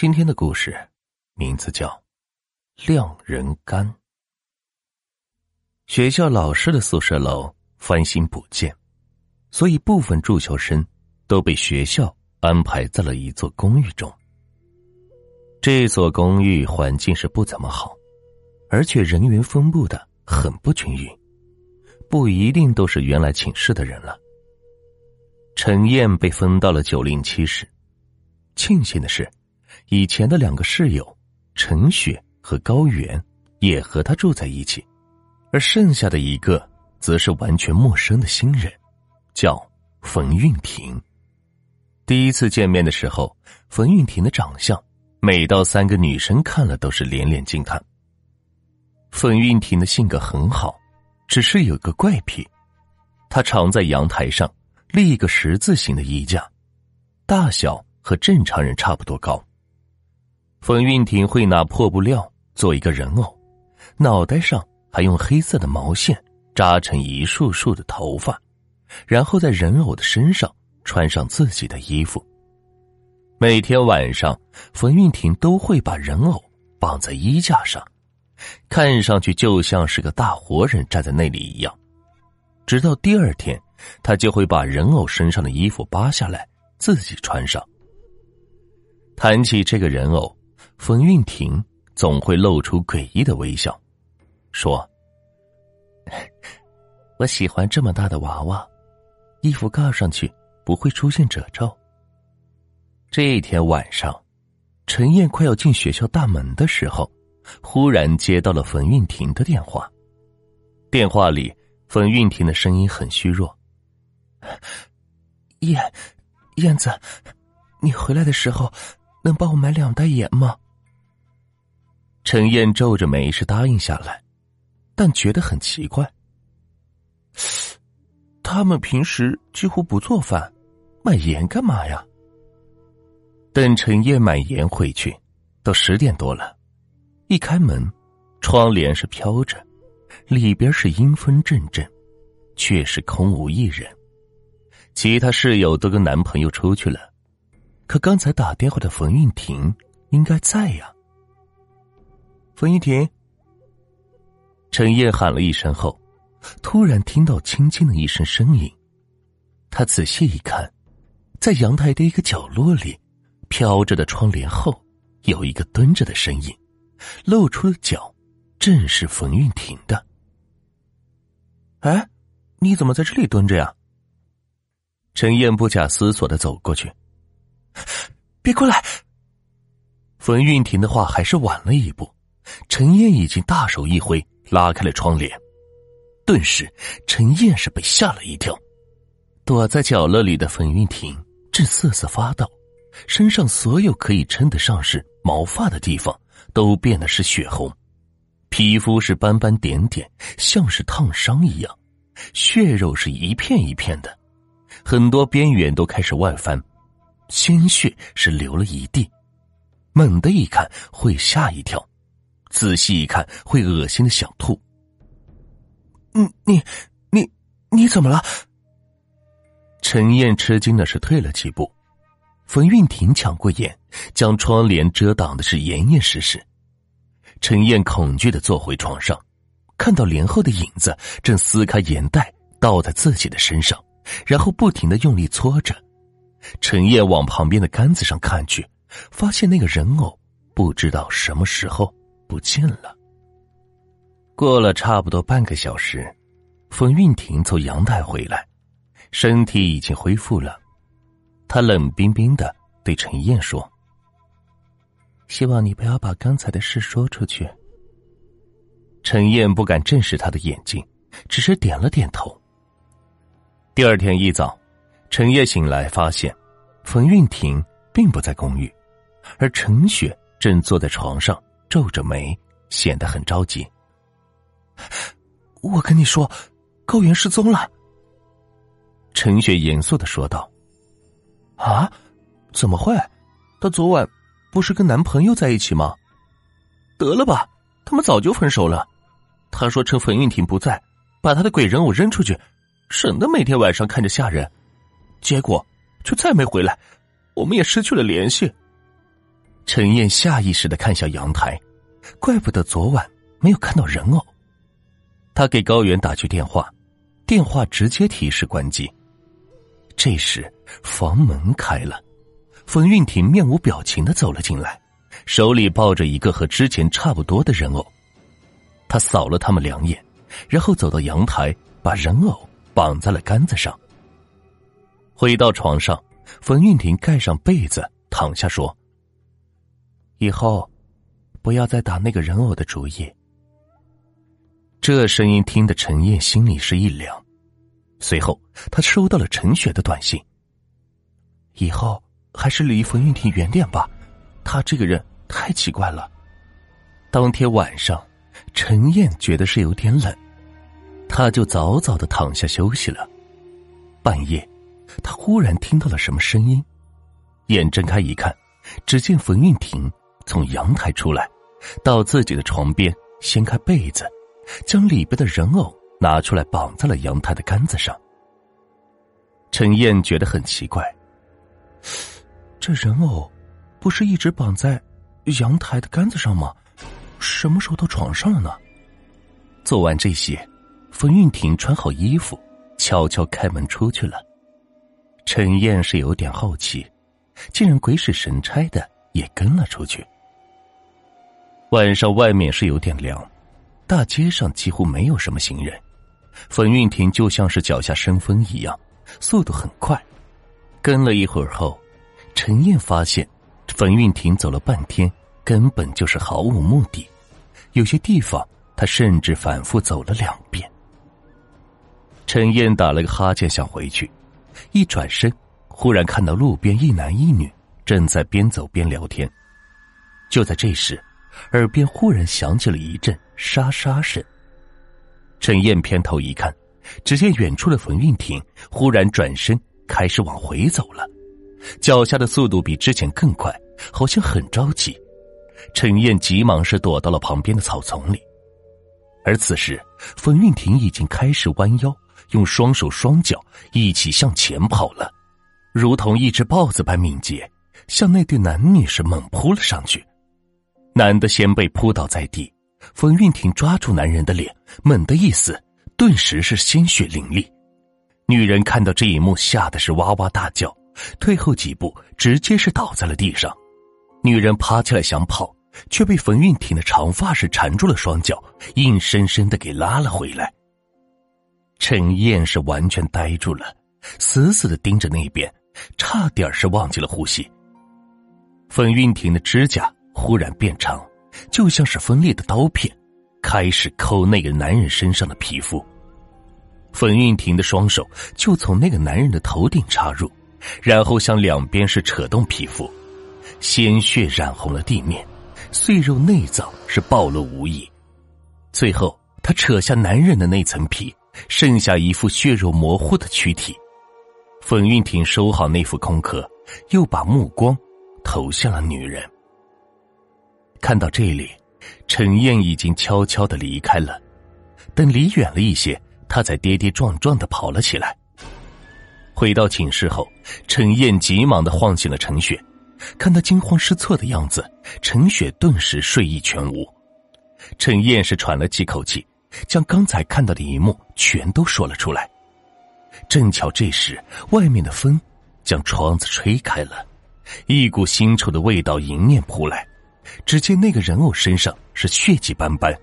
今天的故事名字叫《晾人干》。学校老师的宿舍楼翻新补建，所以部分住校生都被学校安排在了一座公寓中。这所公寓环境是不怎么好，而且人员分布的很不均匀，不一定都是原来寝室的人了。陈燕被分到了九零七室，庆幸的是，以前的两个室友陈雪和高原也和他住在一起，而剩下的一个则是完全陌生的新人，叫冯运婷。第一次见面的时候，冯运婷的长相，每到三个女生看了都是连连惊叹。冯运婷的性格很好，只是有个怪癖，她常在阳台上。立一个十字形的衣架，大小和正常人差不多高。冯运婷会拿破布料做一个人偶，脑袋上还用黑色的毛线扎成一束束的头发，然后在人偶的身上穿上自己的衣服。每天晚上，冯运婷都会把人偶绑在衣架上，看上去就像是个大活人站在那里一样。直到第二天。他就会把人偶身上的衣服扒下来，自己穿上。谈起这个人偶，冯运婷总会露出诡异的微笑，说：“ 我喜欢这么大的娃娃，衣服盖上去不会出现褶皱。”这一天晚上，陈燕快要进学校大门的时候，忽然接到了冯运婷的电话。电话里，冯运婷的声音很虚弱。燕，燕子，你回来的时候能帮我买两袋盐吗？陈燕皱着眉是答应下来，但觉得很奇怪。他们平时几乎不做饭，买盐干嘛呀？等陈燕买盐回去，都十点多了。一开门，窗帘是飘着，里边是阴风阵阵，却是空无一人。其他室友都跟男朋友出去了，可刚才打电话的冯韵婷应该在呀。冯运婷，陈燕喊了一声后，突然听到轻轻的一声声音。他仔细一看，在阳台的一个角落里，飘着的窗帘后有一个蹲着的身影，露出的脚正是冯运婷的。哎，你怎么在这里蹲着呀？陈燕不假思索的走过去，别过来！冯运婷的话还是晚了一步，陈燕已经大手一挥，拉开了窗帘。顿时，陈燕是被吓了一跳。躲在角落里的冯云婷正瑟瑟发抖，身上所有可以称得上是毛发的地方都变得是血红，皮肤是斑斑点点，像是烫伤一样，血肉是一片一片的。很多边缘都开始外翻，鲜血是流了一地。猛的一看会吓一跳，仔细一看会恶心的想吐。嗯，你你你怎么了？陈燕吃惊的是退了几步，冯运婷抢过眼，将窗帘遮挡的是严严实实。陈燕恐惧的坐回床上，看到帘后的影子正撕开盐袋倒在自己的身上。然后不停的用力搓着，陈燕往旁边的杆子上看去，发现那个人偶不知道什么时候不见了。过了差不多半个小时，冯运婷从阳台回来，身体已经恢复了。她冷冰冰的对陈燕说：“希望你不要把刚才的事说出去。”陈燕不敢正视他的眼睛，只是点了点头。第二天一早，陈烨醒来发现，冯运婷并不在公寓，而陈雪正坐在床上皱着眉，显得很着急。我跟你说，高原失踪了。陈雪严肃的说道：“啊，怎么会？她昨晚不是跟男朋友在一起吗？得了吧，他们早就分手了。他说趁冯运婷不在，把他的鬼人偶扔出去。”省得每天晚上看着吓人，结果却再没回来，我们也失去了联系。陈燕下意识的看向阳台，怪不得昨晚没有看到人偶。他给高原打去电话，电话直接提示关机。这时房门开了，冯运婷面无表情的走了进来，手里抱着一个和之前差不多的人偶。他扫了他们两眼，然后走到阳台，把人偶绑在了杆子上。回到床上，冯运婷盖上被子，躺下说：“以后不要再打那个人偶的主意。”这声音听得陈燕心里是一凉。随后，他收到了陈雪的短信：“以后还是离冯运婷远点吧，他这个人太奇怪了。”当天晚上，陈燕觉得是有点冷，他就早早的躺下休息了。半夜。他忽然听到了什么声音，眼睁开一看，只见冯运婷从阳台出来，到自己的床边，掀开被子，将里边的人偶拿出来绑在了阳台的杆子上。陈燕觉得很奇怪，这人偶不是一直绑在阳台的杆子上吗？什么时候到床上了呢？做完这些，冯运婷穿好衣服，悄悄开门出去了。陈燕是有点好奇，竟然鬼使神差的也跟了出去。晚上外面是有点凉，大街上几乎没有什么行人。冯运亭就像是脚下生风一样，速度很快。跟了一会儿后，陈燕发现冯运亭走了半天，根本就是毫无目的。有些地方，他甚至反复走了两遍。陈燕打了个哈欠，想回去。一转身，忽然看到路边一男一女正在边走边聊天。就在这时，耳边忽然响起了一阵沙沙声。陈燕偏头一看，只见远处的冯运婷忽然转身开始往回走了，脚下的速度比之前更快，好像很着急。陈燕急忙是躲到了旁边的草丛里，而此时冯运婷已经开始弯腰。用双手双脚一起向前跑了，如同一只豹子般敏捷，向那对男女是猛扑了上去。男的先被扑倒在地，冯运婷抓住男人的脸，猛地一撕，顿时是鲜血淋漓。女人看到这一幕，吓得是哇哇大叫，退后几步，直接是倒在了地上。女人爬起来想跑，却被冯运婷的长发是缠住了双脚，硬生生的给拉了回来。陈燕是完全呆住了，死死的盯着那边，差点是忘记了呼吸。冯运婷的指甲忽然变长，就像是锋利的刀片，开始抠那个男人身上的皮肤。冯运婷的双手就从那个男人的头顶插入，然后向两边是扯动皮肤，鲜血染红了地面，碎肉内脏是暴露无遗。最后，他扯下男人的那层皮。剩下一副血肉模糊的躯体，冯运婷收好那副空壳，又把目光投向了女人。看到这里，陈燕已经悄悄的离开了。等离远了一些，她才跌跌撞撞的跑了起来。回到寝室后，陈燕急忙的晃醒了陈雪，看她惊慌失措的样子，陈雪顿时睡意全无。陈燕是喘了几口气。将刚才看到的一幕全都说了出来。正巧这时，外面的风将窗子吹开了，一股腥臭的味道迎面扑来。只见那个人偶身上是血迹斑斑，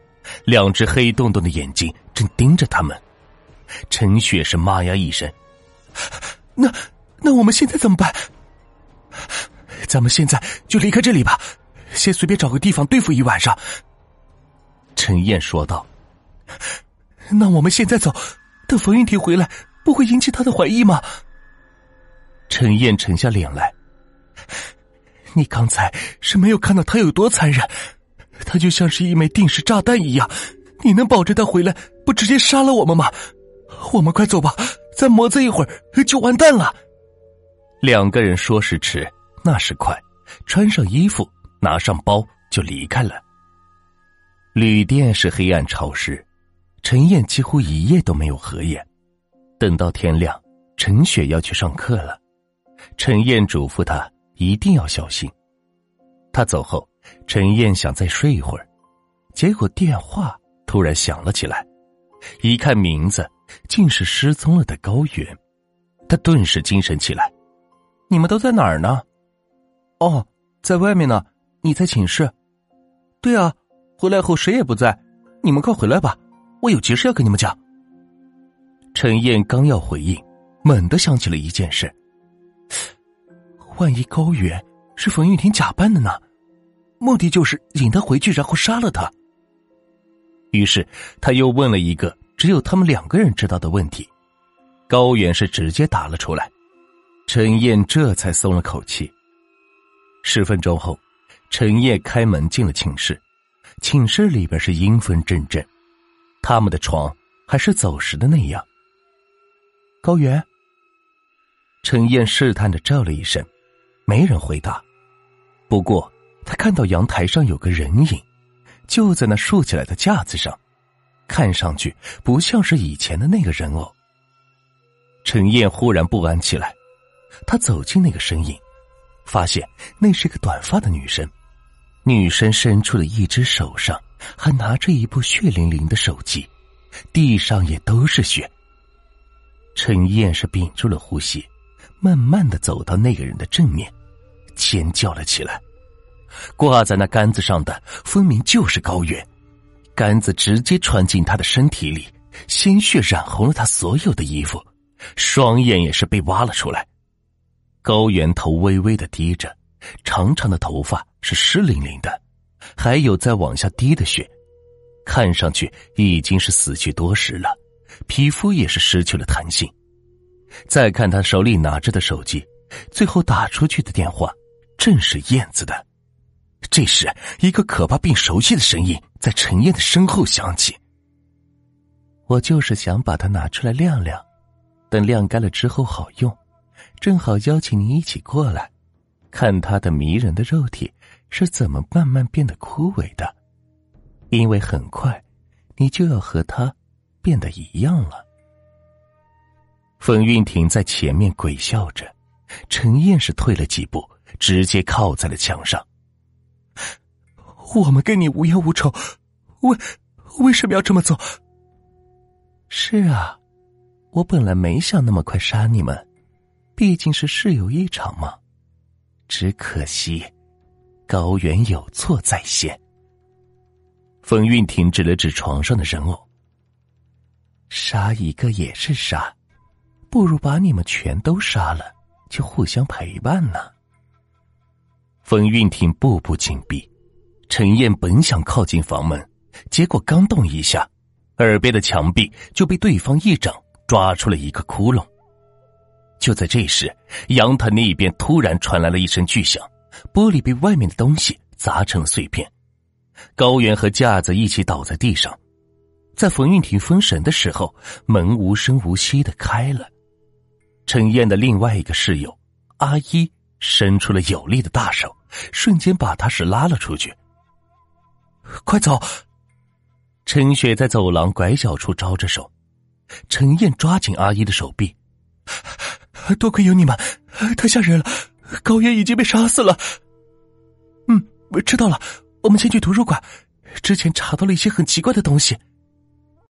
两只黑洞洞的眼睛正盯着他们。陈雪是妈呀一声：“那那我们现在怎么办？咱们现在就离开这里吧，先随便找个地方对付一晚上。”陈燕说道。那我们现在走，等冯云婷回来，不会引起他的怀疑吗？陈燕沉下脸来，你刚才是没有看到他有多残忍，他就像是一枚定时炸弹一样，你能保证他回来不直接杀了我们吗？我们快走吧，再磨蹭一会儿就完蛋了。两个人说时迟，那时快，穿上衣服，拿上包就离开了。旅店是黑暗潮湿。陈燕几乎一夜都没有合眼，等到天亮，陈雪要去上课了。陈燕嘱咐他一定要小心。他走后，陈燕想再睡一会儿，结果电话突然响了起来，一看名字，竟是失踪了的高原，他顿时精神起来：“你们都在哪儿呢？”“哦，在外面呢。你在寝室？”“对啊，回来后谁也不在。你们快回来吧，我有急事要跟你们讲。”陈燕刚要回应，猛地想起了一件事：万一高原是冯玉婷假扮的呢？目的就是引他回去，然后杀了他。于是他又问了一个只有他们两个人知道的问题，高远是直接答了出来。陈燕这才松了口气。十分钟后，陈燕开门进了寝室，寝室里边是阴风阵阵，他们的床还是走时的那样。高原，陈燕试探的叫了一声，没人回答。不过。他看到阳台上有个人影，就在那竖起来的架子上，看上去不像是以前的那个人偶。陈燕忽然不安起来，他走进那个身影，发现那是个短发的女生，女生伸出的一只手上还拿着一部血淋淋的手机，地上也都是血。陈燕是屏住了呼吸，慢慢的走到那个人的正面，尖叫了起来。挂在那杆子上的分明就是高原，杆子直接穿进他的身体里，鲜血染红了他所有的衣服，双眼也是被挖了出来。高原头微微的低着，长长的头发是湿淋淋的，还有在往下滴的血，看上去已经是死去多时了，皮肤也是失去了弹性。再看他手里拿着的手机，最后打出去的电话正是燕子的。这时，一个可怕并熟悉的声音在陈燕的身后响起。我就是想把它拿出来晾晾，等晾干了之后好用，正好邀请你一起过来，看它的迷人的肉体是怎么慢慢变得枯萎的。因为很快，你就要和它变得一样了。冯运婷在前面鬼笑着，陈燕是退了几步，直接靠在了墙上。我们跟你无冤无仇，为为什么要这么做？是啊，我本来没想那么快杀你们，毕竟是事有一场嘛。只可惜，高原有错在先。冯运婷指了指床上的人偶，杀一个也是杀，不如把你们全都杀了，就互相陪伴呢。冯运婷步步紧逼。陈燕本想靠近房门，结果刚动一下，耳边的墙壁就被对方一掌抓出了一个窟窿。就在这时，阳台那边突然传来了一声巨响，玻璃被外面的东西砸成了碎片，高原和架子一起倒在地上。在冯运婷分神的时候，门无声无息的开了。陈燕的另外一个室友阿一伸出了有力的大手，瞬间把他是拉了出去。快走！陈雪在走廊拐角处招着手，陈燕抓紧阿姨的手臂。多亏有你们，太吓人了！高原已经被杀死了。嗯，知道了，我们先去图书馆。之前查到了一些很奇怪的东西。